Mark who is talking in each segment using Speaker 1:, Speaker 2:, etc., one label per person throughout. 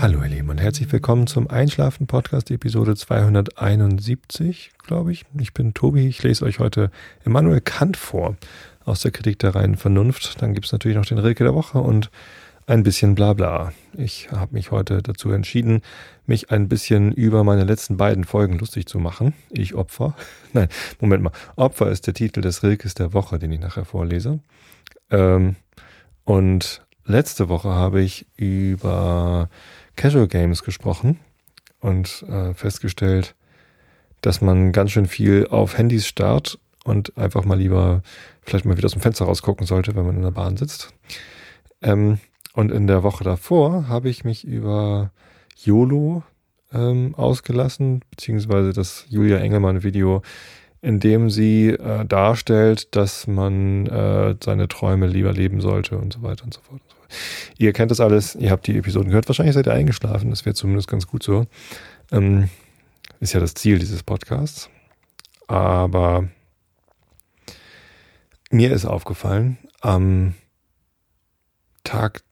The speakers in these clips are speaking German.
Speaker 1: Hallo ihr Lieben und herzlich willkommen zum Einschlafen Podcast Episode 271, glaube ich. Ich bin Tobi, ich lese euch heute Immanuel Kant vor aus der Kritik der reinen Vernunft. Dann gibt es natürlich noch den Rilke der Woche und ein bisschen Blabla. Ich habe mich heute dazu entschieden, mich ein bisschen über meine letzten beiden Folgen lustig zu machen. Ich Opfer. Nein, Moment mal. Opfer ist der Titel des Rilkes der Woche, den ich nachher vorlese. Ähm, und letzte Woche habe ich über Casual Games gesprochen und äh, festgestellt, dass man ganz schön viel auf Handys starrt und einfach mal lieber vielleicht mal wieder aus dem Fenster rausgucken sollte, wenn man in der Bahn sitzt. Ähm, und in der Woche davor habe ich mich über YOLO ähm, ausgelassen, beziehungsweise das Julia Engelmann-Video, in dem sie äh, darstellt, dass man äh, seine Träume lieber leben sollte und so weiter und so fort. Ihr kennt das alles, ihr habt die Episoden gehört, wahrscheinlich seid ihr eingeschlafen, das wäre zumindest ganz gut so. Ähm, ist ja das Ziel dieses Podcasts. Aber mir ist aufgefallen, am Tag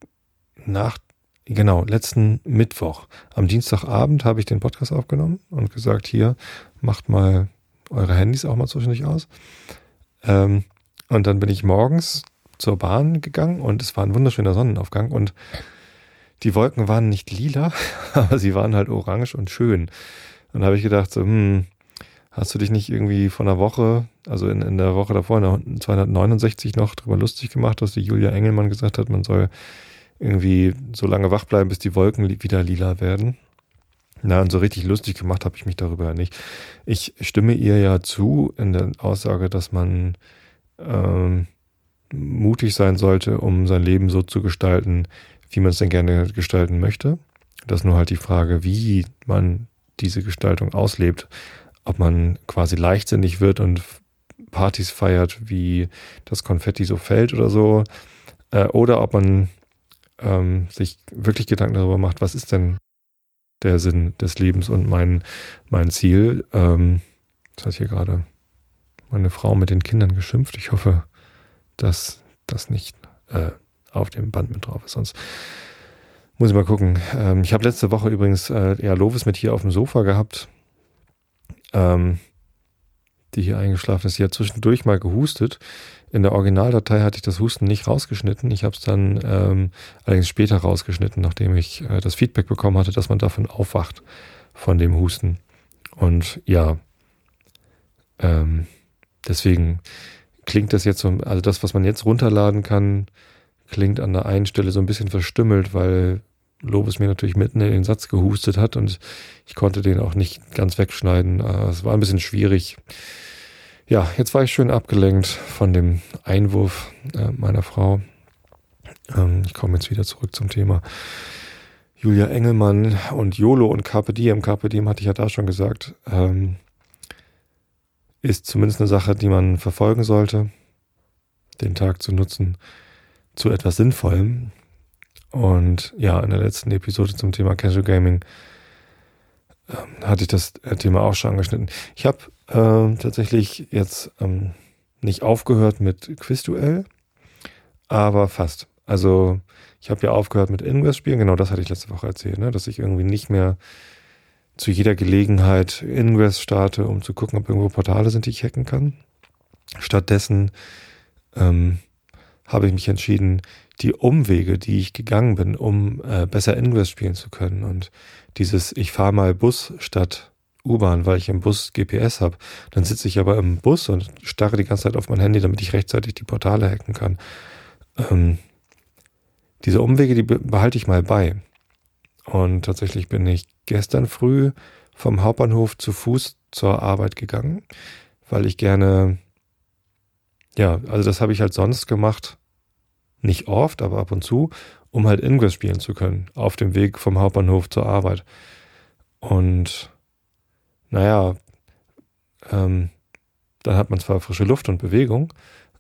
Speaker 1: nach, genau, letzten Mittwoch, am Dienstagabend habe ich den Podcast aufgenommen und gesagt, hier, macht mal eure Handys auch mal zwischendurch aus. Ähm, und dann bin ich morgens zur Bahn gegangen und es war ein wunderschöner Sonnenaufgang und die Wolken waren nicht lila, aber sie waren halt orange und schön. Und da habe ich gedacht, so, hm, hast du dich nicht irgendwie von der Woche, also in, in der Woche davor, in 269 noch drüber lustig gemacht, dass die Julia Engelmann gesagt hat, man soll irgendwie so lange wach bleiben, bis die Wolken wieder lila werden. Na, und so richtig lustig gemacht habe ich mich darüber ja nicht. Ich stimme ihr ja zu in der Aussage, dass man ähm, mutig sein sollte, um sein Leben so zu gestalten, wie man es denn gerne gestalten möchte. Das ist nur halt die Frage, wie man diese Gestaltung auslebt. Ob man quasi leichtsinnig wird und Partys feiert, wie das Konfetti so fällt oder so. Äh, oder ob man ähm, sich wirklich Gedanken darüber macht, was ist denn der Sinn des Lebens und mein, mein Ziel. Ähm, das hat hier gerade meine Frau mit den Kindern geschimpft. Ich hoffe, dass das nicht äh, auf dem Band mit drauf ist. Sonst muss ich mal gucken. Ähm, ich habe letzte Woche übrigens äh, ja Lovis mit hier auf dem Sofa gehabt, ähm, die hier eingeschlafen ist. Sie hat zwischendurch mal gehustet. In der Originaldatei hatte ich das Husten nicht rausgeschnitten. Ich habe es dann ähm, allerdings später rausgeschnitten, nachdem ich äh, das Feedback bekommen hatte, dass man davon aufwacht, von dem Husten. Und ja, ähm, deswegen klingt das jetzt so, also das, was man jetzt runterladen kann, klingt an der einen Stelle so ein bisschen verstümmelt, weil Lobes mir natürlich mitten in den Satz gehustet hat und ich konnte den auch nicht ganz wegschneiden. Äh, es war ein bisschen schwierig. Ja, jetzt war ich schön abgelenkt von dem Einwurf äh, meiner Frau. Ähm, ich komme jetzt wieder zurück zum Thema. Julia Engelmann und YOLO und Carpe Diem. Carpe Diem hatte ich ja da schon gesagt. Ähm, ist zumindest eine Sache, die man verfolgen sollte, den Tag zu nutzen zu etwas Sinnvollem. Und ja, in der letzten Episode zum Thema Casual Gaming äh, hatte ich das äh, Thema auch schon angeschnitten. Ich habe äh, tatsächlich jetzt ähm, nicht aufgehört mit Quizduell, aber fast. Also ich habe ja aufgehört mit Ingress-Spielen, genau das hatte ich letzte Woche erzählt, ne? dass ich irgendwie nicht mehr zu jeder Gelegenheit Ingress starte, um zu gucken, ob irgendwo Portale sind, die ich hacken kann. Stattdessen ähm, habe ich mich entschieden, die Umwege, die ich gegangen bin, um äh, besser Ingress spielen zu können und dieses, ich fahre mal Bus statt U-Bahn, weil ich im Bus GPS habe, dann sitze ich aber im Bus und starre die ganze Zeit auf mein Handy, damit ich rechtzeitig die Portale hacken kann. Ähm, diese Umwege, die behalte ich mal bei. Und tatsächlich bin ich gestern früh vom Hauptbahnhof zu Fuß zur Arbeit gegangen, weil ich gerne, ja, also das habe ich halt sonst gemacht, nicht oft, aber ab und zu, um halt Ingress spielen zu können, auf dem Weg vom Hauptbahnhof zur Arbeit. Und naja, ähm, dann hat man zwar frische Luft und Bewegung,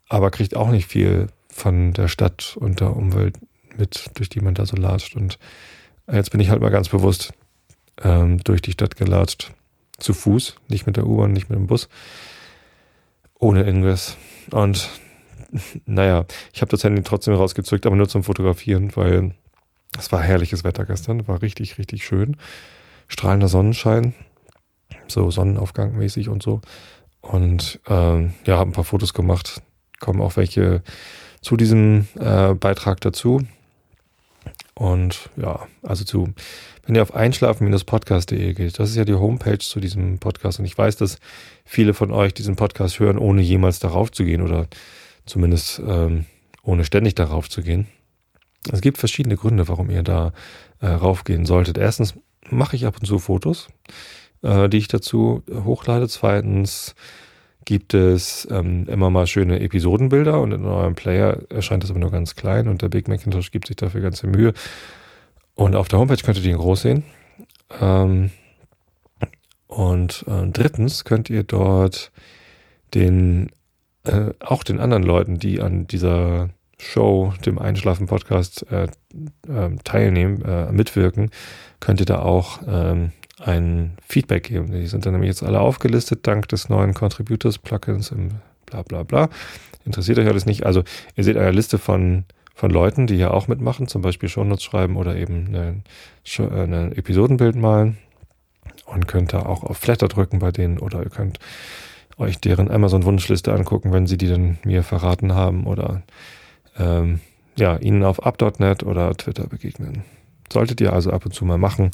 Speaker 1: aber kriegt auch nicht viel von der Stadt und der Umwelt mit, durch die man da so latscht. Und Jetzt bin ich halt mal ganz bewusst ähm, durch die Stadt gelatscht. Zu Fuß, nicht mit der U-Bahn, nicht mit dem Bus. Ohne Ingress. Und naja, ich habe das Handy trotzdem rausgezückt, aber nur zum Fotografieren, weil Es war herrliches Wetter gestern, war richtig, richtig schön. Strahlender Sonnenschein, so Sonnenaufgang mäßig und so. Und ähm, ja, habe ein paar Fotos gemacht. Kommen auch welche zu diesem äh, Beitrag dazu. Und ja, also zu, wenn ihr auf einschlafen-podcast.de geht, das ist ja die Homepage zu diesem Podcast. Und ich weiß, dass viele von euch diesen Podcast hören, ohne jemals darauf zu gehen oder zumindest ähm, ohne ständig darauf zu gehen. Es gibt verschiedene Gründe, warum ihr da äh, raufgehen solltet. Erstens mache ich ab und zu Fotos, äh, die ich dazu hochlade. Zweitens gibt es ähm, immer mal schöne Episodenbilder und in eurem Player erscheint das aber nur ganz klein und der Big Macintosh gibt sich dafür ganze Mühe. Und auf der Homepage könnt ihr den groß sehen. Ähm, und äh, drittens könnt ihr dort den äh, auch den anderen Leuten, die an dieser Show, dem Einschlafen-Podcast äh, äh, teilnehmen, äh, mitwirken, könnt ihr da auch ähm, ein Feedback geben. Die sind dann nämlich jetzt alle aufgelistet, dank des neuen Contributors-Plugins im bla bla bla. Interessiert euch alles nicht. Also ihr seht eine Liste von, von Leuten, die ja auch mitmachen, zum Beispiel Shownotes schreiben oder eben ein eine Episodenbild malen und könnt da auch auf Flatter drücken bei denen oder ihr könnt euch deren Amazon-Wunschliste angucken, wenn sie die dann mir verraten haben oder ähm, ja, ihnen auf up.net oder Twitter begegnen. Solltet ihr also ab und zu mal machen.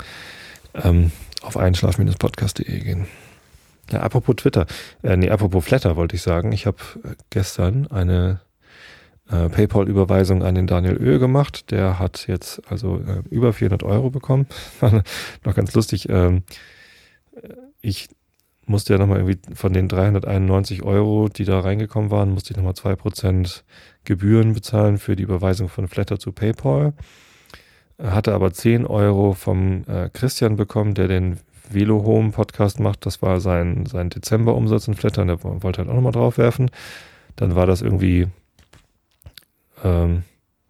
Speaker 1: Ähm, auf einschlaf-podcast.de gehen. Ja, apropos Twitter, äh, nee, apropos Flatter wollte ich sagen. Ich habe gestern eine äh, PayPal-Überweisung an den Daniel Ö gemacht. Der hat jetzt also äh, über 400 Euro bekommen. War noch ganz lustig. Ähm, äh, ich musste ja nochmal irgendwie von den 391 Euro, die da reingekommen waren, musste ich nochmal 2% Gebühren bezahlen für die Überweisung von Flatter zu PayPal hatte aber 10 Euro vom äh, Christian bekommen, der den Velo Home Podcast macht. Das war sein, sein Dezember-Umsatz in Flattern. Der wollte halt auch nochmal draufwerfen. Dann war das irgendwie, ähm,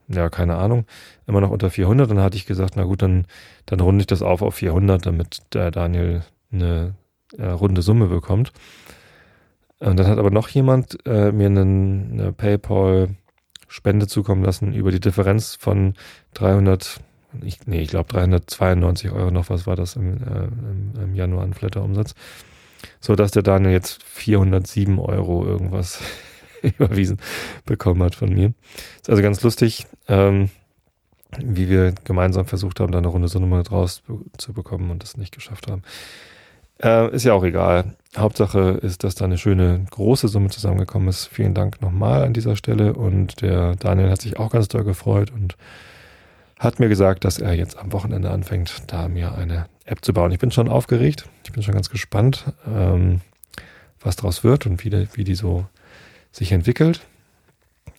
Speaker 1: ja, keine Ahnung, immer noch unter 400. Dann hatte ich gesagt, na gut, dann, dann runde ich das auf auf 400, damit der Daniel eine äh, runde Summe bekommt. Und dann hat aber noch jemand äh, mir einen, eine PayPal Spende zukommen lassen über die Differenz von 300 ich, nee, ich glaube 392 Euro noch, was war das im, äh, im, im Januar an Flatter-Umsatz. So dass der Daniel jetzt 407 Euro irgendwas überwiesen bekommen hat von mir. Ist also ganz lustig, ähm, wie wir gemeinsam versucht haben, da eine runde Summe draus zu bekommen und das nicht geschafft haben. Äh, ist ja auch egal. Hauptsache ist, dass da eine schöne große Summe zusammengekommen ist. Vielen Dank nochmal an dieser Stelle und der Daniel hat sich auch ganz doll gefreut und hat mir gesagt, dass er jetzt am Wochenende anfängt, da mir eine App zu bauen. Ich bin schon aufgeregt, ich bin schon ganz gespannt, ähm, was daraus wird und wie die, wie die so sich entwickelt.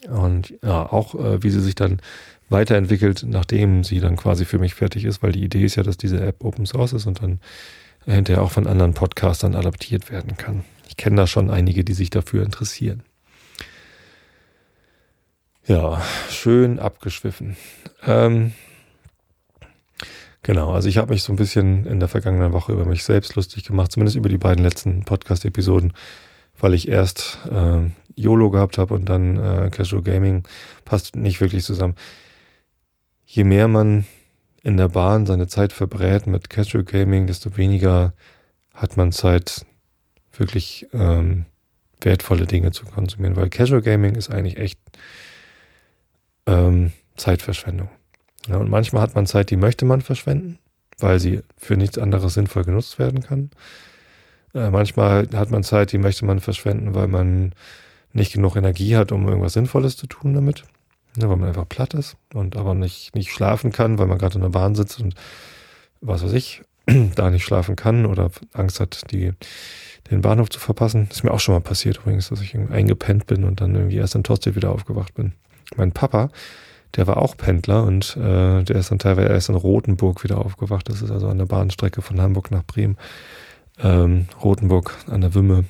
Speaker 1: Und ja, auch äh, wie sie sich dann weiterentwickelt, nachdem sie dann quasi für mich fertig ist, weil die Idee ist ja, dass diese App Open Source ist und dann hinterher auch von anderen Podcastern adaptiert werden kann. Ich kenne da schon einige, die sich dafür interessieren. Ja, schön abgeschwiffen. Ähm, genau, also ich habe mich so ein bisschen in der vergangenen Woche über mich selbst lustig gemacht, zumindest über die beiden letzten Podcast-Episoden, weil ich erst äh, YOLO gehabt habe und dann äh, Casual Gaming. Passt nicht wirklich zusammen. Je mehr man in der Bahn seine Zeit verbrät mit Casual Gaming, desto weniger hat man Zeit, wirklich ähm, wertvolle Dinge zu konsumieren, weil Casual Gaming ist eigentlich echt ähm, Zeitverschwendung. Ja, und manchmal hat man Zeit, die möchte man verschwenden, weil sie für nichts anderes sinnvoll genutzt werden kann. Äh, manchmal hat man Zeit, die möchte man verschwenden, weil man nicht genug Energie hat, um irgendwas Sinnvolles zu tun damit. Ja, weil man einfach platt ist und aber nicht, nicht schlafen kann, weil man gerade in der Bahn sitzt und was weiß ich, da nicht schlafen kann oder Angst hat, die, den Bahnhof zu verpassen. Ist mir auch schon mal passiert übrigens, dass ich eingepennt bin und dann irgendwie erst in Torsted wieder aufgewacht bin. Mein Papa, der war auch Pendler und äh, der ist dann teilweise erst in Rothenburg wieder aufgewacht. Das ist also an der Bahnstrecke von Hamburg nach Bremen. Ähm, Rothenburg an der Wümme.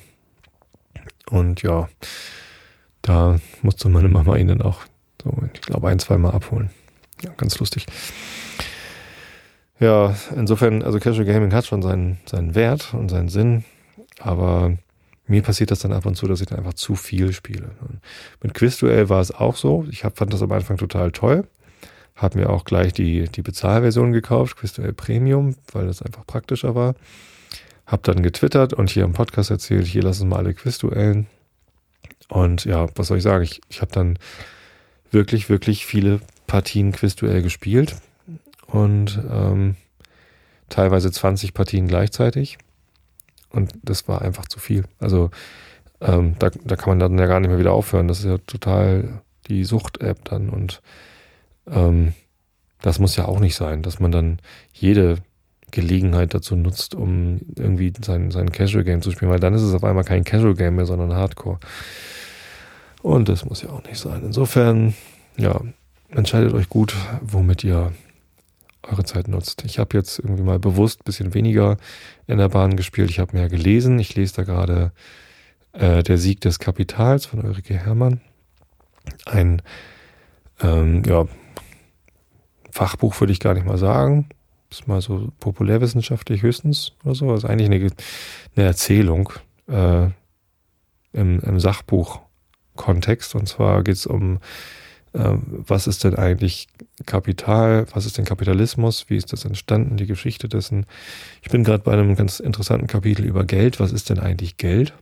Speaker 1: Und ja, da musste meine Mama ihn dann auch so, ich glaube, ein, zwei Mal abholen. Ja, ganz lustig. Ja, insofern, also Casual Gaming hat schon seinen, seinen Wert und seinen Sinn, aber mir passiert das dann ab und zu, dass ich dann einfach zu viel spiele. Mit Quizduell war es auch so. Ich hab, fand das am Anfang total toll. Habe mir auch gleich die, die Bezahlversion gekauft, Quizduell Premium, weil das einfach praktischer war. Hab dann getwittert und hier im Podcast erzählt, hier lassen wir alle Quizduellen. Und ja, was soll ich sagen? Ich, ich habe dann wirklich, wirklich viele Partien Quizduell gespielt und ähm, teilweise 20 Partien gleichzeitig. Und das war einfach zu viel. Also ähm, da, da kann man dann ja gar nicht mehr wieder aufhören. Das ist ja total die Sucht-App dann. Und ähm, das muss ja auch nicht sein, dass man dann jede Gelegenheit dazu nutzt, um irgendwie sein, sein Casual Game zu spielen, weil dann ist es auf einmal kein Casual Game mehr, sondern Hardcore. Und das muss ja auch nicht sein. Insofern, ja, entscheidet euch gut, womit ihr eure Zeit nutzt. Ich habe jetzt irgendwie mal bewusst ein bisschen weniger in der Bahn gespielt. Ich habe mehr gelesen. Ich lese da gerade äh, Der Sieg des Kapitals von Ulrike Herrmann. Ein ähm, ja, Fachbuch würde ich gar nicht mal sagen ist mal so populärwissenschaftlich höchstens oder so. Ist eigentlich eine, eine Erzählung äh, im, im Sachbuch-Kontext. Und zwar geht es um, was ist denn eigentlich Kapital, was ist denn Kapitalismus, wie ist das entstanden, die Geschichte dessen. Ich bin gerade bei einem ganz interessanten Kapitel über Geld. Was ist denn eigentlich Geld?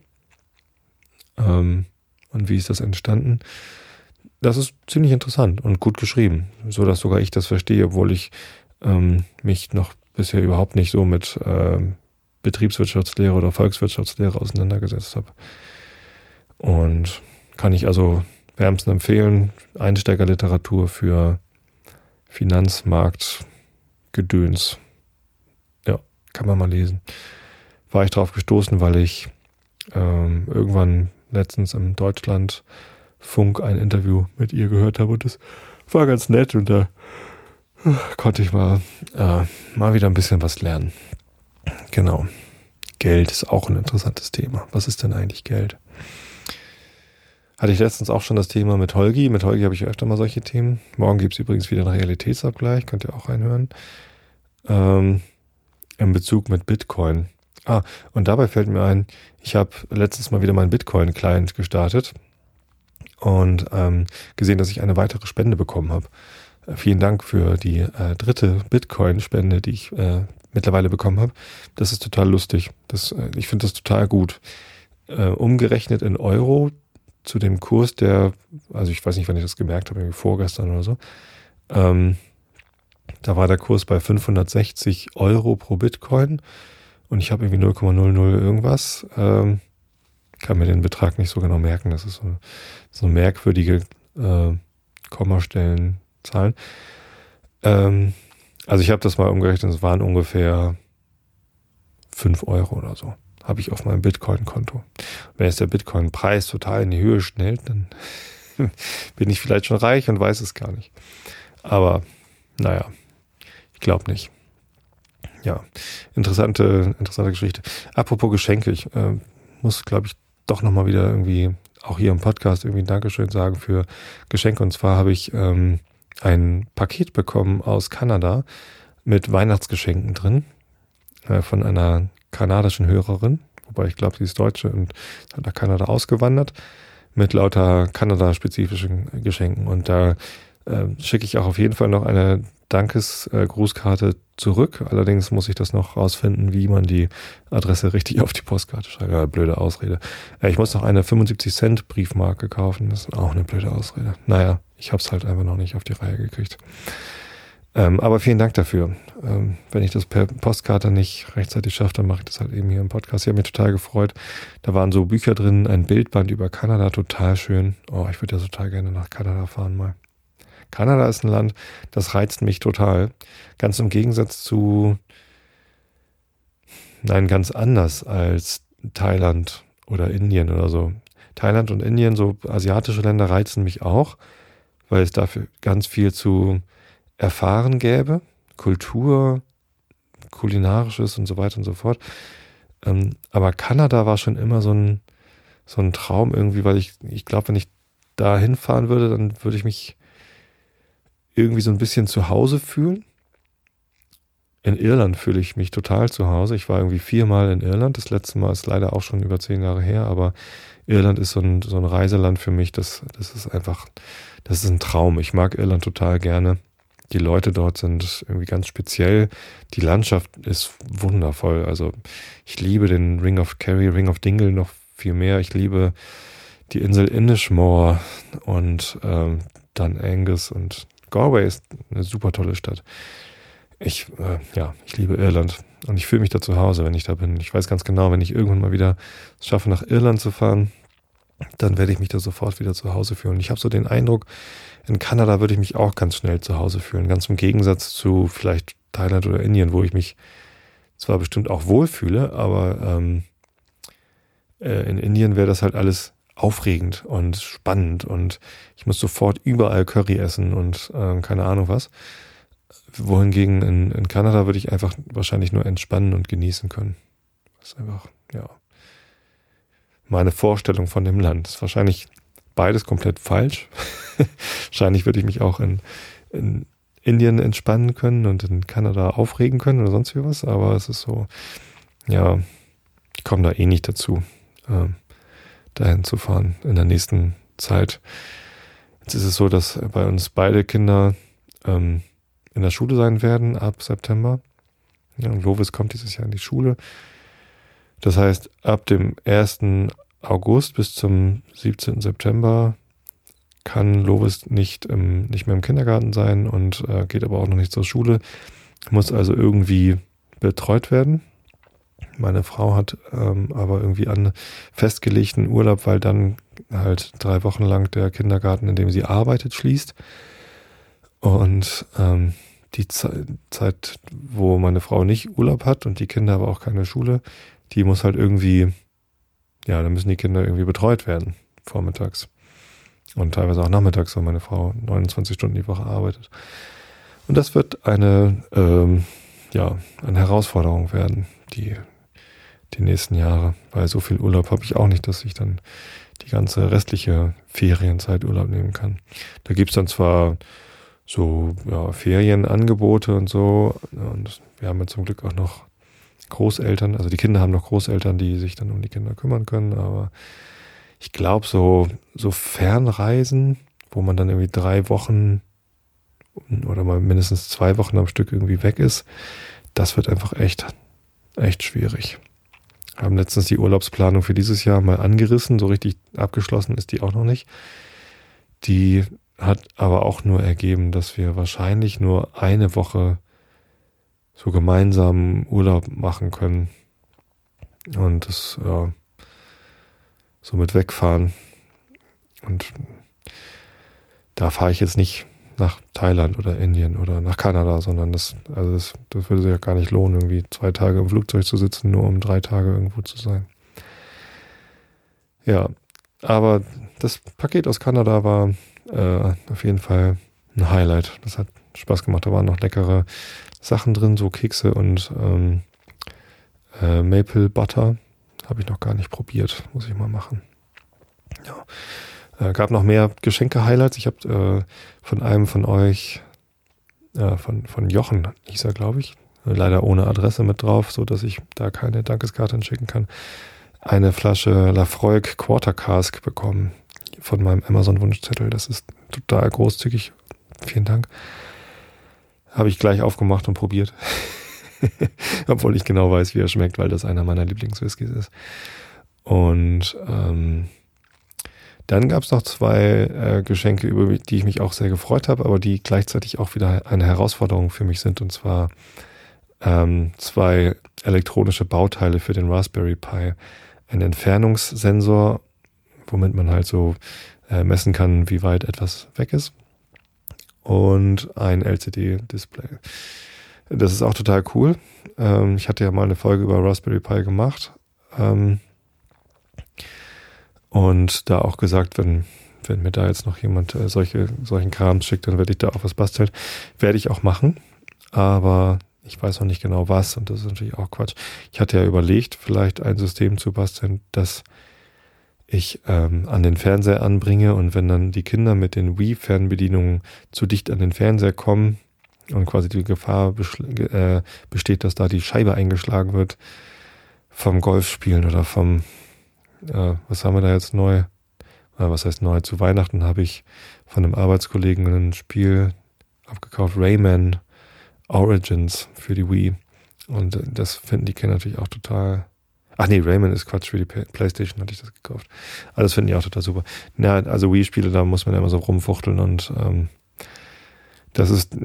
Speaker 1: Ähm, und wie ist das entstanden? Das ist ziemlich interessant und gut geschrieben, so dass sogar ich das verstehe, obwohl ich ähm, mich noch bisher überhaupt nicht so mit ähm, Betriebswirtschaftslehre oder Volkswirtschaftslehre auseinandergesetzt habe. Und kann ich also wärmsten empfehlen, Einsteigerliteratur für Finanzmarktgedöns. Ja, kann man mal lesen. War ich drauf gestoßen, weil ich ähm, irgendwann letztens im Deutschlandfunk ein Interview mit ihr gehört habe und das war ganz nett und da konnte ich mal, äh, mal wieder ein bisschen was lernen. Genau. Geld ist auch ein interessantes Thema. Was ist denn eigentlich Geld? Hatte ich letztens auch schon das Thema mit Holgi. Mit Holgi habe ich öfter mal solche Themen. Morgen gibt es übrigens wieder einen Realitätsabgleich, könnt ihr auch reinhören. Ähm, Im Bezug mit Bitcoin. Ah, und dabei fällt mir ein, ich habe letztes Mal wieder meinen Bitcoin-Client gestartet und ähm, gesehen, dass ich eine weitere Spende bekommen habe. Vielen Dank für die äh, dritte Bitcoin-Spende, die ich äh, mittlerweile bekommen habe. Das ist total lustig. Das, äh, ich finde das total gut. Äh, umgerechnet in Euro zu dem Kurs, der, also ich weiß nicht, wann ich das gemerkt habe, irgendwie vorgestern oder so. Ähm, da war der Kurs bei 560 Euro pro Bitcoin und ich habe irgendwie 0,00 irgendwas. Ähm, kann mir den Betrag nicht so genau merken. Das ist so, so merkwürdige äh, Kommastellen. Ähm, also ich habe das mal umgerechnet, es waren ungefähr 5 Euro oder so. Habe ich auf meinem Bitcoin-Konto. Wenn jetzt der Bitcoin-Preis total in die Höhe schnellt, dann bin ich vielleicht schon reich und weiß es gar nicht. Aber naja, ich glaube nicht. Ja, interessante, interessante Geschichte. Apropos Geschenke, ich äh, muss, glaube ich, doch nochmal wieder irgendwie, auch hier im Podcast, irgendwie ein Dankeschön sagen für Geschenke. Und zwar habe ich ähm, ein Paket bekommen aus Kanada mit Weihnachtsgeschenken drin äh, von einer kanadischen Hörerin, wobei ich glaube, sie ist Deutsche und hat nach Kanada ausgewandert mit lauter Kanada-spezifischen Geschenken. Und da äh, schicke ich auch auf jeden Fall noch eine Dankesgrußkarte äh, zurück. Allerdings muss ich das noch rausfinden, wie man die Adresse richtig auf die Postkarte schreibt. Ja, blöde Ausrede. Äh, ich muss noch eine 75 Cent Briefmarke kaufen. Das ist auch eine blöde Ausrede. Naja, ich habe es halt einfach noch nicht auf die Reihe gekriegt. Ähm, aber vielen Dank dafür. Ähm, wenn ich das per Postkarte nicht rechtzeitig schaffe, dann mache ich das halt eben hier im Podcast. Ich habe mich total gefreut. Da waren so Bücher drin, ein Bildband über Kanada, total schön. Oh, ich würde ja total gerne nach Kanada fahren mal. Kanada ist ein Land, das reizt mich total. Ganz im Gegensatz zu, nein, ganz anders als Thailand oder Indien oder so. Thailand und Indien, so asiatische Länder reizen mich auch, weil es dafür ganz viel zu erfahren gäbe. Kultur, kulinarisches und so weiter und so fort. Ähm, aber Kanada war schon immer so ein, so ein Traum irgendwie, weil ich, ich glaube, wenn ich da hinfahren würde, dann würde ich mich irgendwie so ein bisschen zu Hause fühlen. In Irland fühle ich mich total zu Hause. Ich war irgendwie viermal in Irland. Das letzte Mal ist leider auch schon über zehn Jahre her, aber Irland ist so ein, so ein Reiseland für mich. Das, das ist einfach, das ist ein Traum. Ich mag Irland total gerne. Die Leute dort sind irgendwie ganz speziell. Die Landschaft ist wundervoll. Also ich liebe den Ring of Kerry, Ring of Dingle noch viel mehr. Ich liebe die Insel Inishmore und ähm, dann Angus und Galway ist eine super tolle Stadt. Ich, äh, ja, ich liebe Irland und ich fühle mich da zu Hause, wenn ich da bin. Ich weiß ganz genau, wenn ich irgendwann mal wieder es schaffe, nach Irland zu fahren, dann werde ich mich da sofort wieder zu Hause fühlen. Ich habe so den Eindruck, in Kanada würde ich mich auch ganz schnell zu Hause fühlen. Ganz im Gegensatz zu vielleicht Thailand oder Indien, wo ich mich zwar bestimmt auch wohlfühle, aber ähm, äh, in Indien wäre das halt alles aufregend und spannend und ich muss sofort überall Curry essen und äh, keine Ahnung was. Wohingegen in, in Kanada würde ich einfach wahrscheinlich nur entspannen und genießen können. Das ist einfach, ja, meine Vorstellung von dem Land. Ist wahrscheinlich beides komplett falsch. wahrscheinlich würde ich mich auch in, in Indien entspannen können und in Kanada aufregen können oder sonst wie was, aber es ist so, ja, ich komme da eh nicht dazu, äh, dahin zu fahren in der nächsten Zeit. Jetzt ist es so, dass bei uns beide Kinder ähm, in der Schule sein werden ab September. Ja, und Lovis kommt dieses Jahr in die Schule. Das heißt, ab dem 1. August bis zum 17. September kann Lovis nicht, im, nicht mehr im Kindergarten sein und äh, geht aber auch noch nicht zur Schule, muss also irgendwie betreut werden. Meine Frau hat ähm, aber irgendwie einen festgelegten Urlaub, weil dann halt drei Wochen lang der Kindergarten, in dem sie arbeitet, schließt. Und ähm, die Ze Zeit, wo meine Frau nicht Urlaub hat und die Kinder aber auch keine Schule, die muss halt irgendwie, ja, da müssen die Kinder irgendwie betreut werden, vormittags. Und teilweise auch nachmittags, weil meine Frau 29 Stunden die Woche arbeitet. Und das wird eine, ähm, ja, eine Herausforderung werden, die, die nächsten Jahre. Weil so viel Urlaub habe ich auch nicht, dass ich dann die ganze restliche Ferienzeit Urlaub nehmen kann. Da gibt's dann zwar so ja, Ferienangebote und so. Und wir haben ja zum Glück auch noch Großeltern, also die Kinder haben noch Großeltern, die sich dann um die Kinder kümmern können, aber ich glaube, so, so Fernreisen, wo man dann irgendwie drei Wochen oder mal mindestens zwei Wochen am Stück irgendwie weg ist, das wird einfach echt, echt schwierig. Haben letztens die Urlaubsplanung für dieses Jahr mal angerissen, so richtig abgeschlossen ist die auch noch nicht. Die hat aber auch nur ergeben, dass wir wahrscheinlich nur eine Woche so gemeinsam Urlaub machen können. Und das, ja, so mit wegfahren. Und da fahre ich jetzt nicht nach Thailand oder Indien oder nach Kanada, sondern das, also das, das würde sich ja gar nicht lohnen, irgendwie zwei Tage im Flugzeug zu sitzen, nur um drei Tage irgendwo zu sein. Ja, aber das Paket aus Kanada war äh, auf jeden Fall ein Highlight. Das hat Spaß gemacht. Da waren noch leckere Sachen drin, so Kekse und ähm, äh, Maple Butter. Habe ich noch gar nicht probiert. Muss ich mal machen. Ja. Äh, gab noch mehr Geschenke-Highlights. Ich habe äh, von einem von euch, äh, von, von Jochen, hieß er, glaube ich, leider ohne Adresse mit drauf, so dass ich da keine Dankeskarte schicken kann, eine Flasche Lafroig Quarter Cask bekommen von meinem Amazon-Wunschzettel. Das ist total großzügig. Vielen Dank. Habe ich gleich aufgemacht und probiert. Obwohl ich genau weiß, wie er schmeckt, weil das einer meiner Lieblingswhiskys ist. Und ähm, dann gab es noch zwei äh, Geschenke, über die ich mich auch sehr gefreut habe, aber die gleichzeitig auch wieder eine Herausforderung für mich sind. Und zwar ähm, zwei elektronische Bauteile für den Raspberry Pi. Ein Entfernungssensor, womit man halt so äh, messen kann, wie weit etwas weg ist. Und ein LCD-Display. Das ist auch total cool. Ähm, ich hatte ja mal eine Folge über Raspberry Pi gemacht. Ähm, und da auch gesagt, wenn, wenn mir da jetzt noch jemand äh, solche, solchen Krams schickt, dann werde ich da auch was basteln. Werde ich auch machen. Aber ich weiß noch nicht genau was und das ist natürlich auch Quatsch. Ich hatte ja überlegt, vielleicht ein System zu basteln, das ich ähm, an den Fernseher anbringe und wenn dann die Kinder mit den Wii-Fernbedienungen zu dicht an den Fernseher kommen, und quasi die Gefahr äh, besteht, dass da die Scheibe eingeschlagen wird vom Golfspielen oder vom, äh, was haben wir da jetzt neu? Äh, was heißt neu? Zu Weihnachten habe ich von einem Arbeitskollegen ein Spiel abgekauft. Rayman Origins für die Wii. Und das finden die Kinder natürlich auch total. Ach nee, Rayman ist Quatsch, für die Playstation hatte ich das gekauft. Aber das finden die auch total super. Na, also Wii-Spiele, da muss man ja immer so rumfuchteln und ähm, das ist,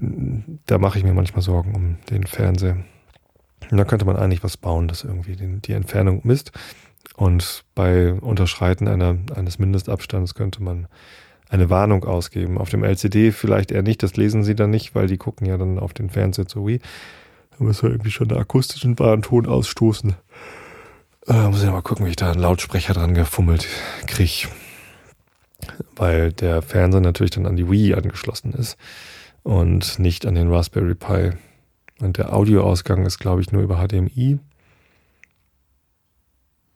Speaker 1: da mache ich mir manchmal Sorgen um den Fernseher. Und da könnte man eigentlich was bauen, das irgendwie den, die Entfernung misst. Und bei Unterschreiten einer, eines Mindestabstands könnte man eine Warnung ausgeben. Auf dem LCD vielleicht eher nicht, das lesen sie dann nicht, weil die gucken ja dann auf den Fernseher zu Wii. Da muss man irgendwie schon einen akustischen Warnton ausstoßen. Äh, muss ich mal gucken, wie ich da einen Lautsprecher dran gefummelt kriege. Weil der Fernseher natürlich dann an die Wii angeschlossen ist und nicht an den Raspberry Pi. Und der Audioausgang ist, glaube ich, nur über HDMI.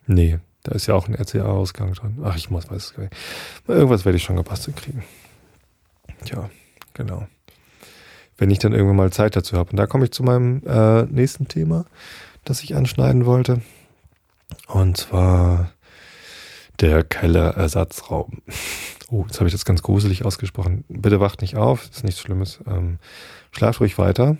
Speaker 1: Nee, da ist ja auch ein RCA-Ausgang drin. Ach, ich muss, weiß es gar nicht. Irgendwas werde ich schon gebastelt kriegen. Tja, genau. Wenn ich dann irgendwann mal Zeit dazu habe. Und da komme ich zu meinem äh, nächsten Thema, das ich anschneiden wollte. Und zwar der Kellerersatzraum. Oh, jetzt habe ich das ganz gruselig ausgesprochen. Bitte wacht nicht auf, ist nichts Schlimmes. Ähm, schlaft ruhig weiter.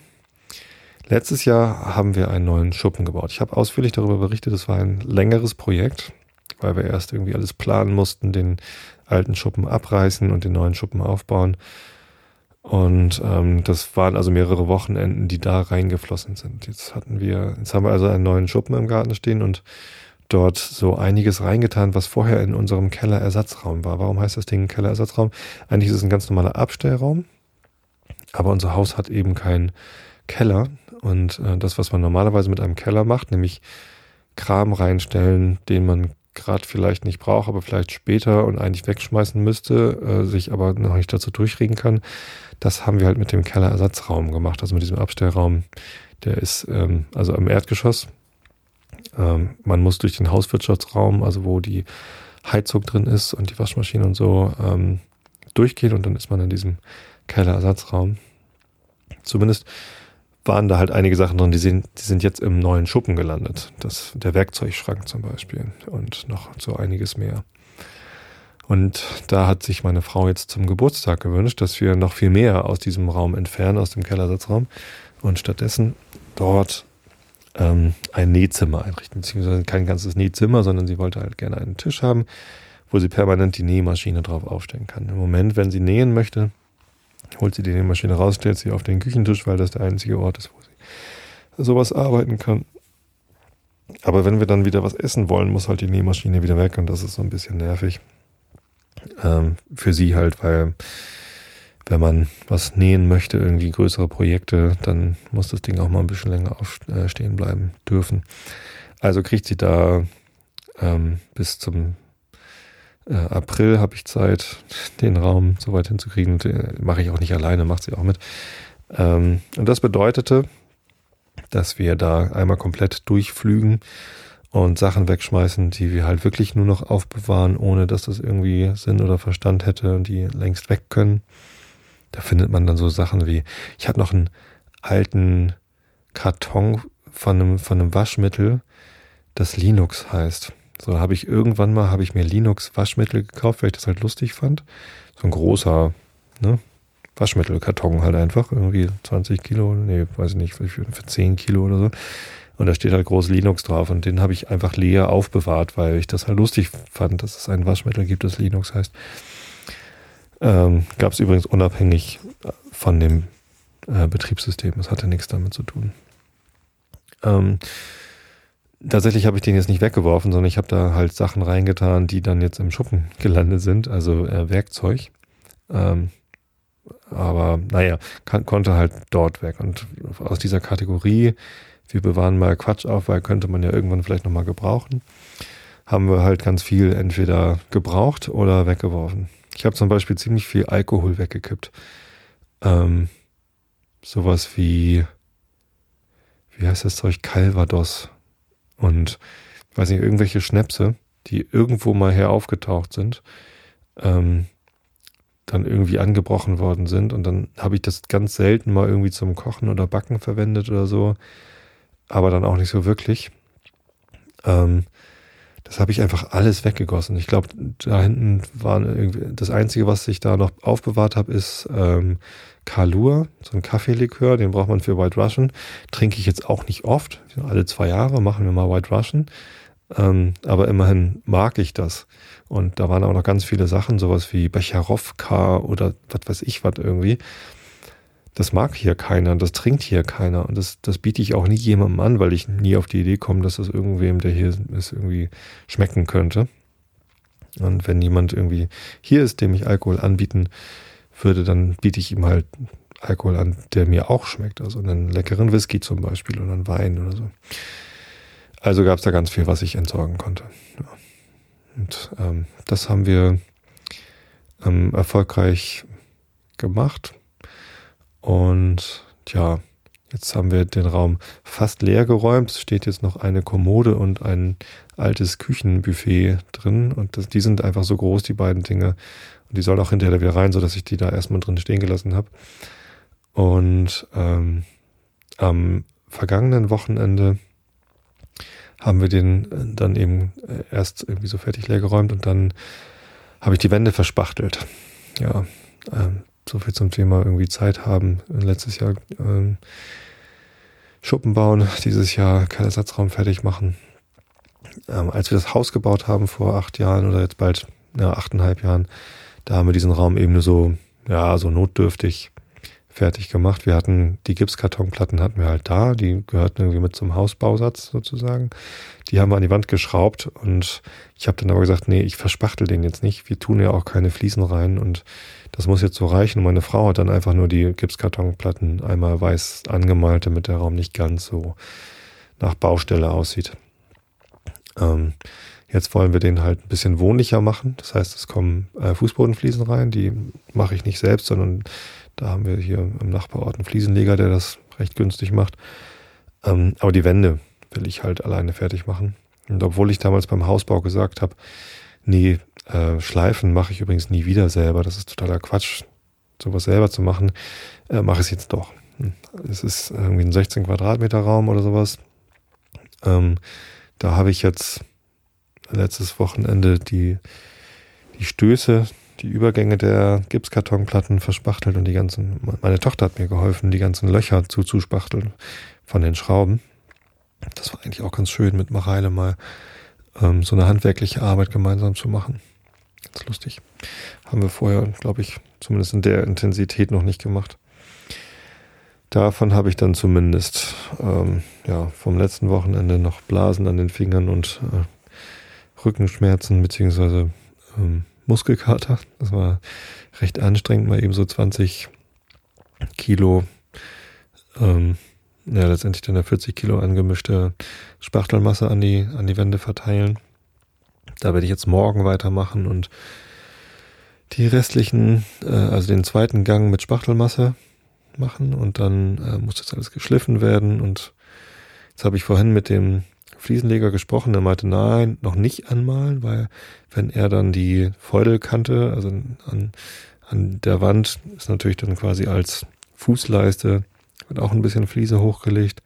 Speaker 1: Letztes Jahr haben wir einen neuen Schuppen gebaut. Ich habe ausführlich darüber berichtet, es war ein längeres Projekt, weil wir erst irgendwie alles planen mussten, den alten Schuppen abreißen und den neuen Schuppen aufbauen. Und ähm, das waren also mehrere Wochenenden, die da reingeflossen sind. Jetzt hatten wir, jetzt haben wir also einen neuen Schuppen im Garten stehen und dort so einiges reingetan, was vorher in unserem Kellerersatzraum war. Warum heißt das Ding Kellerersatzraum? Eigentlich ist es ein ganz normaler Abstellraum, aber unser Haus hat eben keinen Keller. Und äh, das, was man normalerweise mit einem Keller macht, nämlich Kram reinstellen, den man gerade vielleicht nicht braucht, aber vielleicht später und eigentlich wegschmeißen müsste, äh, sich aber noch nicht dazu durchregen kann, das haben wir halt mit dem Kellerersatzraum gemacht, also mit diesem Abstellraum. Der ist ähm, also im Erdgeschoss. Ähm, man muss durch den Hauswirtschaftsraum, also wo die Heizung drin ist und die Waschmaschine und so, ähm, durchgehen und dann ist man in diesem Kellerersatzraum. Zumindest waren da halt einige Sachen drin, die sind, die sind jetzt im neuen Schuppen gelandet. Das, der Werkzeugschrank zum Beispiel und noch so einiges mehr. Und da hat sich meine Frau jetzt zum Geburtstag gewünscht, dass wir noch viel mehr aus diesem Raum entfernen, aus dem Kellersatzraum und stattdessen dort ähm, ein Nähzimmer einrichten, beziehungsweise kein ganzes Nähzimmer, sondern sie wollte halt gerne einen Tisch haben, wo sie permanent die Nähmaschine drauf aufstellen kann. Im Moment, wenn sie nähen möchte, holt sie die Nähmaschine raus, stellt sie auf den Küchentisch, weil das der einzige Ort ist, wo sie sowas arbeiten kann. Aber wenn wir dann wieder was essen wollen, muss halt die Nähmaschine wieder weg und das ist so ein bisschen nervig. Ähm, für sie halt, weil wenn man was nähen möchte, irgendwie größere Projekte, dann muss das Ding auch mal ein bisschen länger aufstehen äh, bleiben dürfen. Also kriegt sie da ähm, bis zum äh, April habe ich Zeit, den Raum so weit hinzukriegen. Den mache ich auch nicht alleine, macht sie auch mit. Ähm, und das bedeutete, dass wir da einmal komplett durchflügen und Sachen wegschmeißen, die wir halt wirklich nur noch aufbewahren, ohne dass das irgendwie Sinn oder Verstand hätte und die längst weg können. Da findet man dann so Sachen wie, ich habe noch einen alten Karton von einem, von einem Waschmittel, das Linux heißt. So habe ich irgendwann mal, habe ich mir Linux Waschmittel gekauft, weil ich das halt lustig fand. So ein großer, ne? Waschmittelkarton halt einfach, irgendwie 20 Kilo, nee, weiß ich nicht, für, für 10 Kilo oder so. Und da steht halt groß Linux drauf und den habe ich einfach leer aufbewahrt, weil ich das halt lustig fand, dass es ein Waschmittel gibt, das Linux heißt. Ähm, Gab es übrigens unabhängig von dem äh, Betriebssystem. Das hatte nichts damit zu tun. Ähm, tatsächlich habe ich den jetzt nicht weggeworfen, sondern ich habe da halt Sachen reingetan, die dann jetzt im Schuppen gelandet sind, also äh, Werkzeug. Ähm, aber naja, kann, konnte halt dort weg. Und aus dieser Kategorie, wir bewahren mal Quatsch auf, weil könnte man ja irgendwann vielleicht nochmal gebrauchen, haben wir halt ganz viel entweder gebraucht oder weggeworfen. Ich habe zum Beispiel ziemlich viel Alkohol weggekippt. Ähm, sowas wie, wie heißt das Zeug? Calvados und weiß nicht, irgendwelche Schnäpse, die irgendwo mal her aufgetaucht sind, ähm, dann irgendwie angebrochen worden sind. Und dann habe ich das ganz selten mal irgendwie zum Kochen oder Backen verwendet oder so, aber dann auch nicht so wirklich. Ähm, das habe ich einfach alles weggegossen. Ich glaube, da hinten war irgendwie das Einzige, was ich da noch aufbewahrt habe, ist ähm, Kalur, so ein Kaffeelikör, den braucht man für White Russian. Trinke ich jetzt auch nicht oft. Alle zwei Jahre machen wir mal White Russian. Ähm, aber immerhin mag ich das. Und da waren auch noch ganz viele Sachen, sowas wie Becherowka oder was weiß ich was irgendwie. Das mag hier keiner, das trinkt hier keiner. Und das, das biete ich auch nie jemandem an, weil ich nie auf die Idee komme, dass es irgendwem, der hier ist, irgendwie schmecken könnte. Und wenn jemand irgendwie hier ist, dem ich Alkohol anbieten würde, dann biete ich ihm halt Alkohol an, der mir auch schmeckt. Also einen leckeren Whisky zum Beispiel oder einen Wein oder so. Also gab es da ganz viel, was ich entsorgen konnte. Ja. Und ähm, das haben wir ähm, erfolgreich gemacht. Und ja, jetzt haben wir den Raum fast leer geräumt. Es steht jetzt noch eine Kommode und ein altes Küchenbuffet drin. Und das, die sind einfach so groß, die beiden Dinge. Und die sollen auch hinterher wieder rein, sodass ich die da erstmal drin stehen gelassen habe. Und ähm, am vergangenen Wochenende haben wir den äh, dann eben äh, erst irgendwie so fertig leer geräumt und dann habe ich die Wände verspachtelt. Ja, ähm, so viel zum Thema irgendwie Zeit haben. Letztes Jahr ähm, Schuppen bauen, dieses Jahr keinen Ersatzraum fertig machen. Ähm, als wir das Haus gebaut haben vor acht Jahren oder jetzt bald ja, achteinhalb Jahren, da haben wir diesen Raum eben nur so, ja, so notdürftig fertig gemacht. Wir hatten die Gipskartonplatten hatten wir halt da, die gehörten irgendwie mit zum Hausbausatz sozusagen. Die haben wir an die Wand geschraubt und ich habe dann aber gesagt, nee, ich verspachtel den jetzt nicht. Wir tun ja auch keine Fliesen rein und das muss jetzt so reichen. Und meine Frau hat dann einfach nur die Gipskartonplatten einmal weiß angemalt, damit der Raum nicht ganz so nach Baustelle aussieht. Ähm, jetzt wollen wir den halt ein bisschen wohnlicher machen. Das heißt, es kommen äh, Fußbodenfliesen rein. Die mache ich nicht selbst, sondern da haben wir hier im Nachbarort einen Fliesenleger, der das recht günstig macht. Ähm, aber die Wände will ich halt alleine fertig machen. Und obwohl ich damals beim Hausbau gesagt habe, nee, äh, Schleifen mache ich übrigens nie wieder selber, das ist totaler Quatsch, sowas selber zu machen, äh, mache ich es jetzt doch. Es ist irgendwie ein 16 Quadratmeter Raum oder sowas. Ähm, da habe ich jetzt letztes Wochenende die, die Stöße die Übergänge der Gipskartonplatten verspachtelt und die ganzen, meine Tochter hat mir geholfen, die ganzen Löcher zuzuspachteln von den Schrauben. Das war eigentlich auch ganz schön, mit Mareile mal ähm, so eine handwerkliche Arbeit gemeinsam zu machen. Ganz lustig. Haben wir vorher, glaube ich, zumindest in der Intensität noch nicht gemacht. Davon habe ich dann zumindest ähm, ja, vom letzten Wochenende noch Blasen an den Fingern und äh, Rückenschmerzen beziehungsweise ähm, Muskelkater. Das war recht anstrengend, mal eben so 20 Kilo, ähm, ja, letztendlich dann eine 40 Kilo angemischte Spachtelmasse an die, an die Wände verteilen. Da werde ich jetzt morgen weitermachen und die restlichen, äh, also den zweiten Gang mit Spachtelmasse machen und dann äh, muss das alles geschliffen werden und jetzt habe ich vorhin mit dem Fliesenleger gesprochen, der meinte, nein, noch nicht anmalen, weil wenn er dann die Feudelkante, also an, an der Wand, ist natürlich dann quasi als Fußleiste, wird auch ein bisschen Fliese hochgelegt.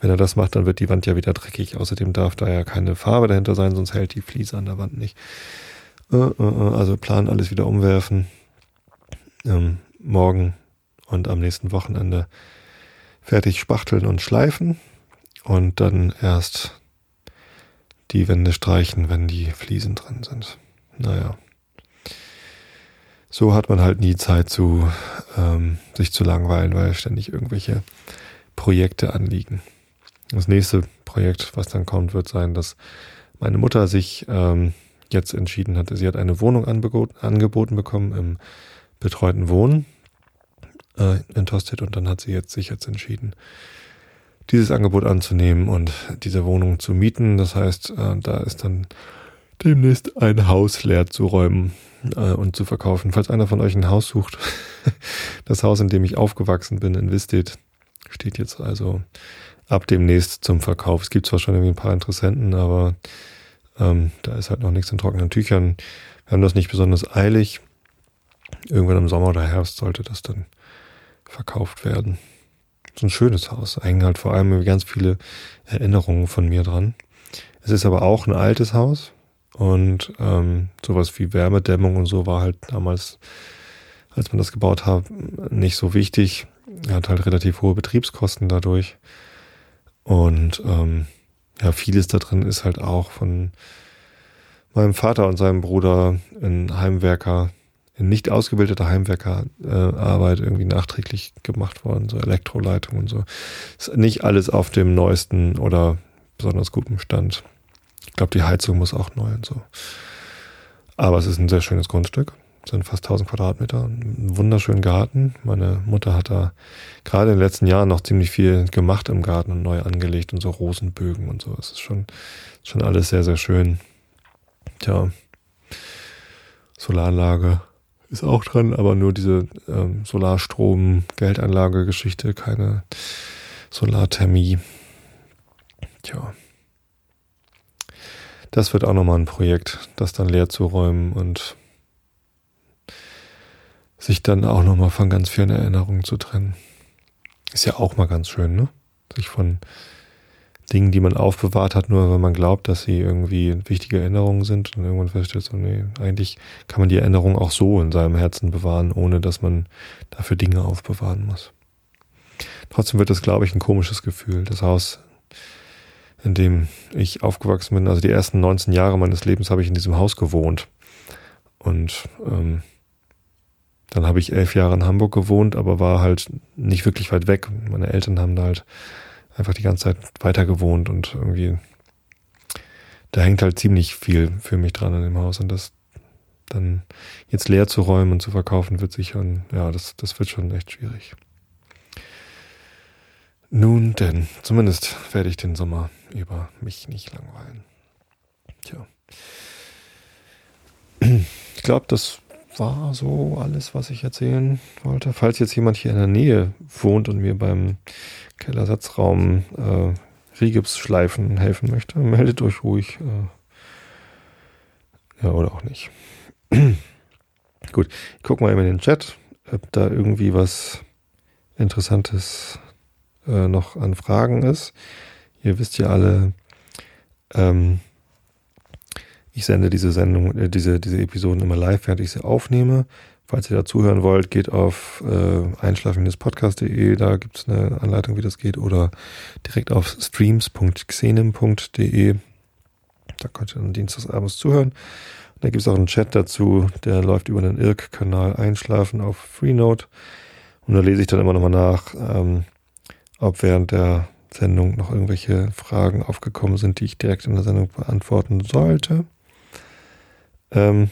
Speaker 1: Wenn er das macht, dann wird die Wand ja wieder dreckig. Außerdem darf da ja keine Farbe dahinter sein, sonst hält die Fliese an der Wand nicht. Äh, äh, äh, also Plan alles wieder umwerfen. Ähm, morgen und am nächsten Wochenende fertig spachteln und schleifen und dann erst die Wände streichen, wenn die Fliesen drin sind. Naja. So hat man halt nie Zeit zu ähm, sich zu langweilen, weil ständig irgendwelche Projekte anliegen. Das nächste Projekt, was dann kommt, wird sein, dass meine Mutter sich ähm, jetzt entschieden hatte. Sie hat eine Wohnung angeboten bekommen im betreuten Wohnen äh, in Tosted und dann hat sie jetzt sich jetzt entschieden, dieses Angebot anzunehmen und diese Wohnung zu mieten. Das heißt, äh, da ist dann demnächst ein Haus leer zu räumen äh, und zu verkaufen. Falls einer von euch ein Haus sucht, das Haus, in dem ich aufgewachsen bin, in Visted, steht jetzt also ab demnächst zum Verkauf. Es gibt zwar schon irgendwie ein paar Interessenten, aber ähm, da ist halt noch nichts in trockenen Tüchern. Wir haben das nicht besonders eilig. Irgendwann im Sommer oder Herbst sollte das dann verkauft werden so ein schönes Haus. Hängen halt vor allem ganz viele Erinnerungen von mir dran. Es ist aber auch ein altes Haus und ähm, sowas wie Wärmedämmung und so war halt damals, als man das gebaut hat, nicht so wichtig. Er hat halt relativ hohe Betriebskosten dadurch. Und ähm, ja, vieles da drin ist halt auch von meinem Vater und seinem Bruder in Heimwerker, nicht ausgebildeter Heimwerkerarbeit äh, irgendwie nachträglich gemacht worden, so Elektroleitung und so. Ist nicht alles auf dem neuesten oder besonders guten Stand. Ich glaube, die Heizung muss auch neu und so. Aber es ist ein sehr schönes Grundstück. Es sind fast 1000 Quadratmeter, einen wunderschönen Garten. Meine Mutter hat da gerade in den letzten Jahren noch ziemlich viel gemacht im Garten und neu angelegt und so Rosenbögen und so. Es ist schon, schon alles sehr, sehr schön. Tja, Solaranlage ist auch dran, aber nur diese ähm, Solarstrom-Geldanlage-Geschichte, keine Solarthermie. Tja. Das wird auch nochmal ein Projekt, das dann leer zu räumen und sich dann auch nochmal von ganz vielen Erinnerungen zu trennen. Ist ja auch mal ganz schön, ne? Sich von Dingen, die man aufbewahrt hat, nur wenn man glaubt, dass sie irgendwie wichtige Erinnerungen sind und irgendwann feststellt, so, nee, eigentlich kann man die Erinnerung auch so in seinem Herzen bewahren, ohne dass man dafür Dinge aufbewahren muss. Trotzdem wird das, glaube ich, ein komisches Gefühl. Das Haus, in dem ich aufgewachsen bin, also die ersten 19 Jahre meines Lebens habe ich in diesem Haus gewohnt. Und ähm, dann habe ich elf Jahre in Hamburg gewohnt, aber war halt nicht wirklich weit weg. Meine Eltern haben da halt einfach die ganze Zeit weiter gewohnt und irgendwie, da hängt halt ziemlich viel für mich dran an dem Haus und das dann jetzt leer zu räumen und zu verkaufen wird sicher, ja, das, das wird schon echt schwierig. Nun denn, zumindest werde ich den Sommer über mich nicht langweilen. Tja. Ich glaube, das war so alles, was ich erzählen wollte. Falls jetzt jemand hier in der Nähe wohnt und mir beim Kellersatzraum äh, Rigipsschleifen helfen möchte, meldet euch ruhig. Äh, ja, oder auch nicht. Gut, ich gucke mal eben in den Chat, ob da irgendwie was Interessantes äh, noch an Fragen ist. Ihr wisst ja alle, ähm, ich sende diese Sendung, äh, diese, diese Episoden immer live, während ich sie aufnehme. Falls ihr dazuhören wollt, geht auf äh, einschlafen-podcast.de, da gibt es eine Anleitung, wie das geht, oder direkt auf streams.xenem.de. Da könnt ihr dann dienstagsabends zuhören. Und da gibt es auch einen Chat dazu, der läuft über den IRC-Kanal Einschlafen auf Freenode. Und da lese ich dann immer nochmal nach, ähm, ob während der Sendung noch irgendwelche Fragen aufgekommen sind, die ich direkt in der Sendung beantworten sollte. Ähm,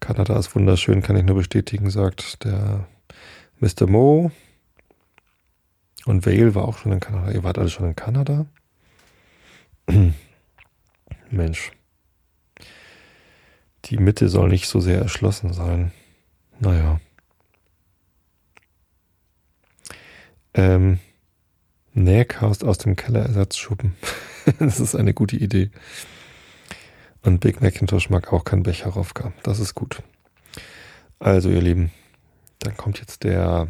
Speaker 1: Kanada ist wunderschön, kann ich nur bestätigen, sagt der Mr. Mo. Und Vale war auch schon in Kanada. Ihr wart alle schon in Kanada? Mensch. Die Mitte soll nicht so sehr erschlossen sein. Naja. Ähm, Nähcast aus dem Kellerersatzschuppen. das ist eine gute Idee. Und Big Macintosh mag auch kein Becherowka. Das ist gut. Also, ihr Lieben, dann kommt jetzt der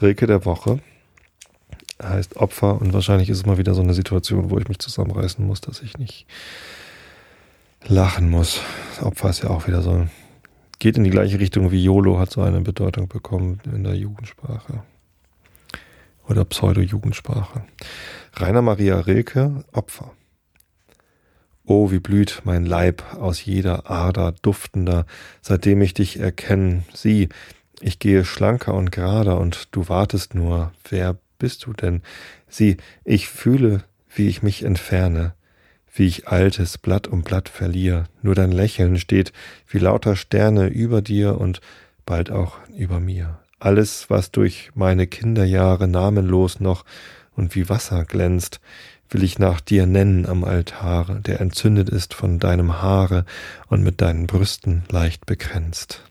Speaker 1: Rilke der Woche. Er heißt Opfer und wahrscheinlich ist es mal wieder so eine Situation, wo ich mich zusammenreißen muss, dass ich nicht lachen muss. Opfer ist ja auch wieder so, geht in die gleiche Richtung wie YOLO, hat so eine Bedeutung bekommen in der Jugendsprache. Oder Pseudo-Jugendsprache. Rainer Maria Rilke, Opfer. Oh, wie blüht mein Leib aus jeder Ader duftender, seitdem ich dich erkenn. Sieh, ich gehe schlanker und gerader und du wartest nur. Wer bist du denn? Sieh, ich fühle, wie ich mich entferne, wie ich altes Blatt um Blatt verliere. Nur dein Lächeln steht wie lauter Sterne über dir und bald auch über mir. Alles, was durch meine Kinderjahre namenlos noch und wie Wasser glänzt, will ich nach dir nennen am Altare, der entzündet ist von deinem Haare und mit deinen Brüsten leicht bekränzt.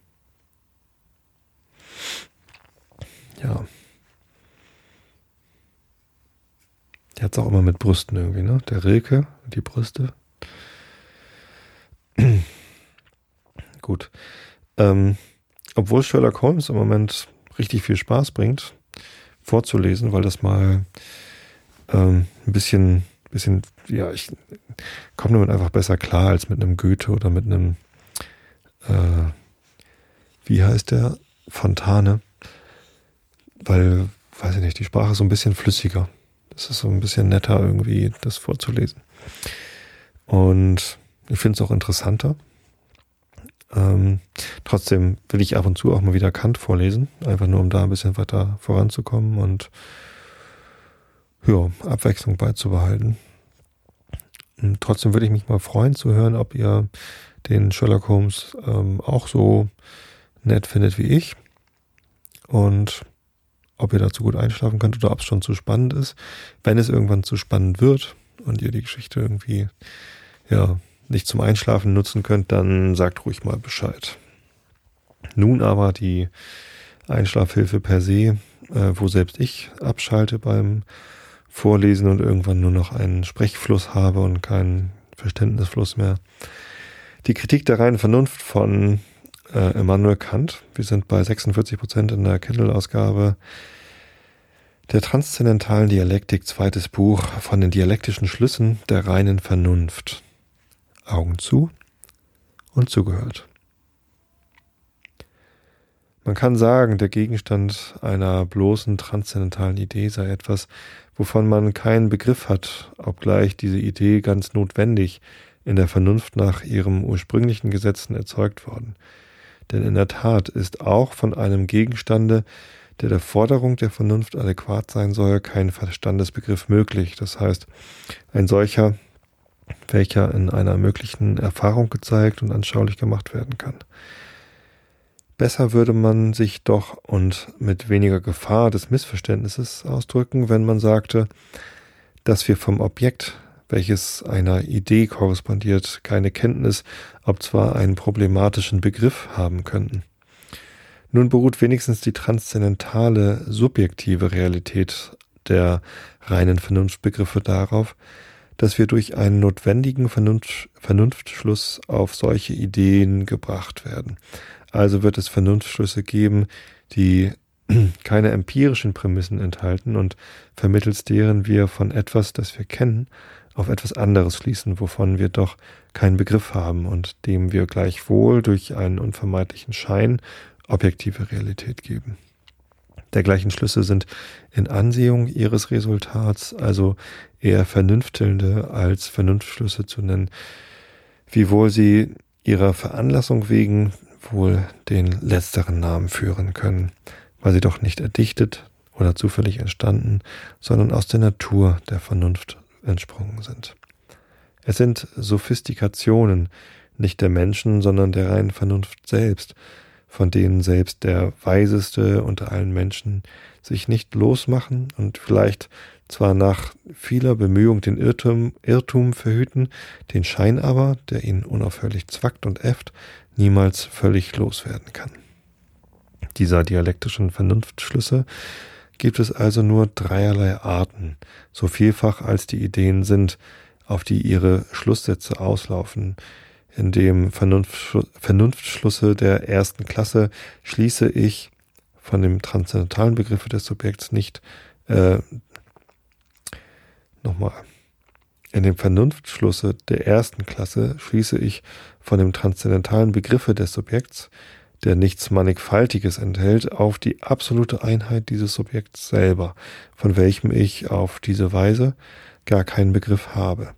Speaker 1: Ja. Der hat es auch immer mit Brüsten irgendwie, ne? Der Rilke, die Brüste. Gut. Ähm, obwohl Sherlock Holmes im Moment richtig viel Spaß bringt, vorzulesen, weil das mal ähm, ein bisschen, bisschen, ja, ich komme damit einfach besser klar als mit einem Goethe oder mit einem, äh, wie heißt der? Fontane. Weil, weiß ich nicht, die Sprache ist so ein bisschen flüssiger. Das ist so ein bisschen netter irgendwie, das vorzulesen. Und ich finde es auch interessanter. Ähm, trotzdem will ich ab und zu auch mal wieder Kant vorlesen, einfach nur um da ein bisschen weiter voranzukommen und ja, Abwechslung beizubehalten. Und trotzdem würde ich mich mal freuen zu hören, ob ihr den Sherlock Holmes ähm, auch so nett findet wie ich und ob ihr dazu gut einschlafen könnt oder ob es schon zu spannend ist. Wenn es irgendwann zu spannend wird und ihr die Geschichte irgendwie ja nicht zum Einschlafen nutzen könnt, dann sagt ruhig mal Bescheid. Nun aber die Einschlafhilfe per se, äh, wo selbst ich abschalte beim Vorlesen und irgendwann nur noch einen Sprechfluss habe und keinen Verständnisfluss mehr. Die Kritik der reinen Vernunft von äh, Immanuel Kant. Wir sind bei 46 Prozent in der Kindle-Ausgabe der transzendentalen Dialektik, zweites Buch von den dialektischen Schlüssen der reinen Vernunft. Augen zu und zugehört. Man kann sagen, der Gegenstand einer bloßen transzendentalen Idee sei etwas, wovon man keinen Begriff hat, obgleich diese Idee ganz notwendig in der Vernunft nach ihrem ursprünglichen Gesetzen erzeugt worden. Denn in der Tat ist auch von einem Gegenstande, der der Forderung der Vernunft adäquat sein soll, kein Verstandesbegriff möglich. Das heißt, ein solcher, welcher in einer möglichen Erfahrung gezeigt und anschaulich gemacht werden kann. Besser würde man sich doch und mit weniger Gefahr des Missverständnisses ausdrücken, wenn man sagte, dass wir vom Objekt, welches einer Idee korrespondiert, keine Kenntnis, ob zwar einen problematischen Begriff haben könnten. Nun beruht wenigstens die transzendentale subjektive Realität der reinen Vernunftbegriffe darauf, dass wir durch einen notwendigen Vernunft, Vernunftschluss auf solche Ideen gebracht werden. Also wird es Vernunftschlüsse geben, die keine empirischen Prämissen enthalten und vermittels deren wir von etwas, das wir kennen, auf etwas anderes schließen, wovon wir doch keinen Begriff haben und dem wir gleichwohl durch einen unvermeidlichen Schein objektive Realität geben. Dergleichen Schlüsse sind in Ansehung ihres Resultats also eher vernünftelnde als Vernunftschlüsse zu nennen, wiewohl sie ihrer Veranlassung wegen wohl den letzteren Namen führen können, weil sie doch nicht erdichtet oder zufällig entstanden, sondern aus der Natur der Vernunft entsprungen sind. Es sind Sophistikationen, nicht der Menschen, sondern der reinen Vernunft selbst, von denen selbst der Weiseste unter allen Menschen sich nicht losmachen und vielleicht zwar nach vieler Bemühung den Irrtum, Irrtum verhüten, den Schein aber, der ihn unaufhörlich zwackt und äfft, niemals völlig loswerden kann. Dieser dialektischen Vernunftschlüsse gibt es also nur dreierlei Arten, so vielfach als die Ideen sind, auf die ihre Schlusssätze auslaufen, in dem Vernunftschlusse der ersten Klasse schließe ich von dem transzendentalen Begriffe des Subjekts nicht äh, nochmal. In dem Vernunftschlusse der ersten Klasse schließe ich von dem transzendentalen Begriffe des Subjekts, der nichts Mannigfaltiges enthält, auf die absolute Einheit dieses Subjekts selber, von welchem ich auf diese Weise gar keinen Begriff habe.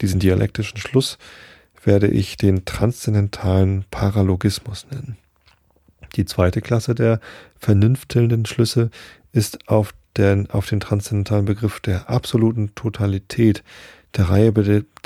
Speaker 1: Diesen dialektischen Schluss werde ich den transzendentalen Paralogismus nennen. Die zweite Klasse der vernünftelnden Schlüsse ist auf den, auf den transzendentalen Begriff der absoluten Totalität der Reihe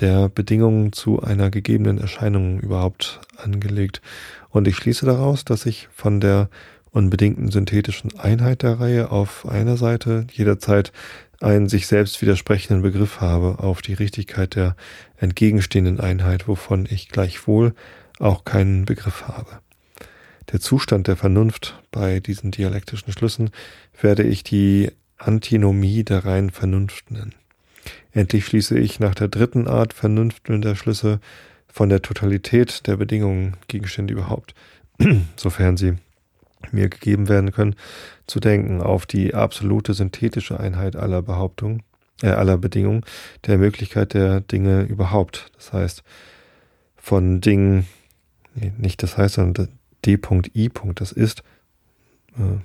Speaker 1: der Bedingungen zu einer gegebenen Erscheinung überhaupt angelegt. Und ich schließe daraus, dass ich von der unbedingten synthetischen Einheit der Reihe auf einer Seite jederzeit einen sich selbst widersprechenden Begriff habe auf die Richtigkeit der entgegenstehenden Einheit, wovon ich gleichwohl auch keinen Begriff habe. Der Zustand der Vernunft bei diesen dialektischen Schlüssen werde ich die Antinomie der reinen Vernunft nennen. Endlich schließe ich nach der dritten Art vernünftelnder Schlüsse von der Totalität der Bedingungen Gegenstände überhaupt, sofern sie mir gegeben werden können, zu denken auf die absolute synthetische Einheit aller Behauptungen, äh, aller Bedingungen der Möglichkeit der Dinge überhaupt. Das heißt, von Dingen, nicht das heißt, sondern D.I. Das ist äh,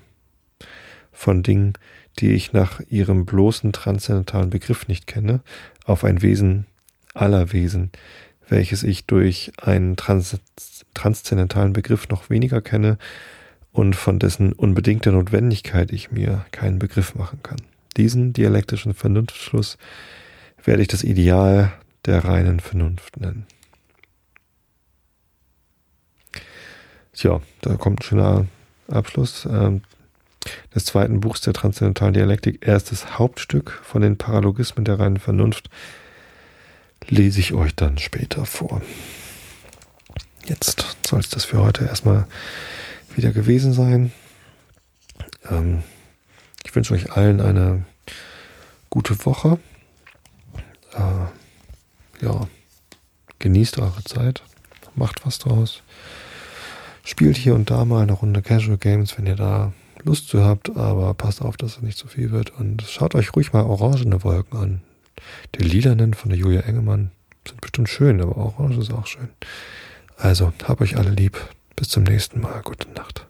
Speaker 1: von Dingen, die ich nach ihrem bloßen transzendentalen Begriff nicht kenne, auf ein Wesen aller Wesen, welches ich durch einen trans transzendentalen Begriff noch weniger kenne und von dessen unbedingter Notwendigkeit ich mir keinen Begriff machen kann. Diesen dialektischen Vernunftschluss werde ich das Ideal der reinen Vernunft nennen. Tja, da kommt ein schöner Abschluss ähm, des zweiten Buchs der transzendentalen Dialektik. Erstes Hauptstück von den Paralogismen der reinen Vernunft lese ich euch dann später vor. Jetzt soll es das für heute erstmal wieder gewesen sein. Ähm, ich wünsche euch allen eine gute Woche. Äh, ja, genießt eure Zeit, macht was draus. Spielt hier und da mal eine Runde Casual Games, wenn ihr da Lust zu habt, aber passt auf, dass es nicht zu viel wird. Und schaut euch ruhig mal orangene Wolken an. Die lilanen von der Julia Engemann sind bestimmt schön, aber orange ist auch schön. Also, hab euch alle lieb. Bis zum nächsten Mal. Gute Nacht.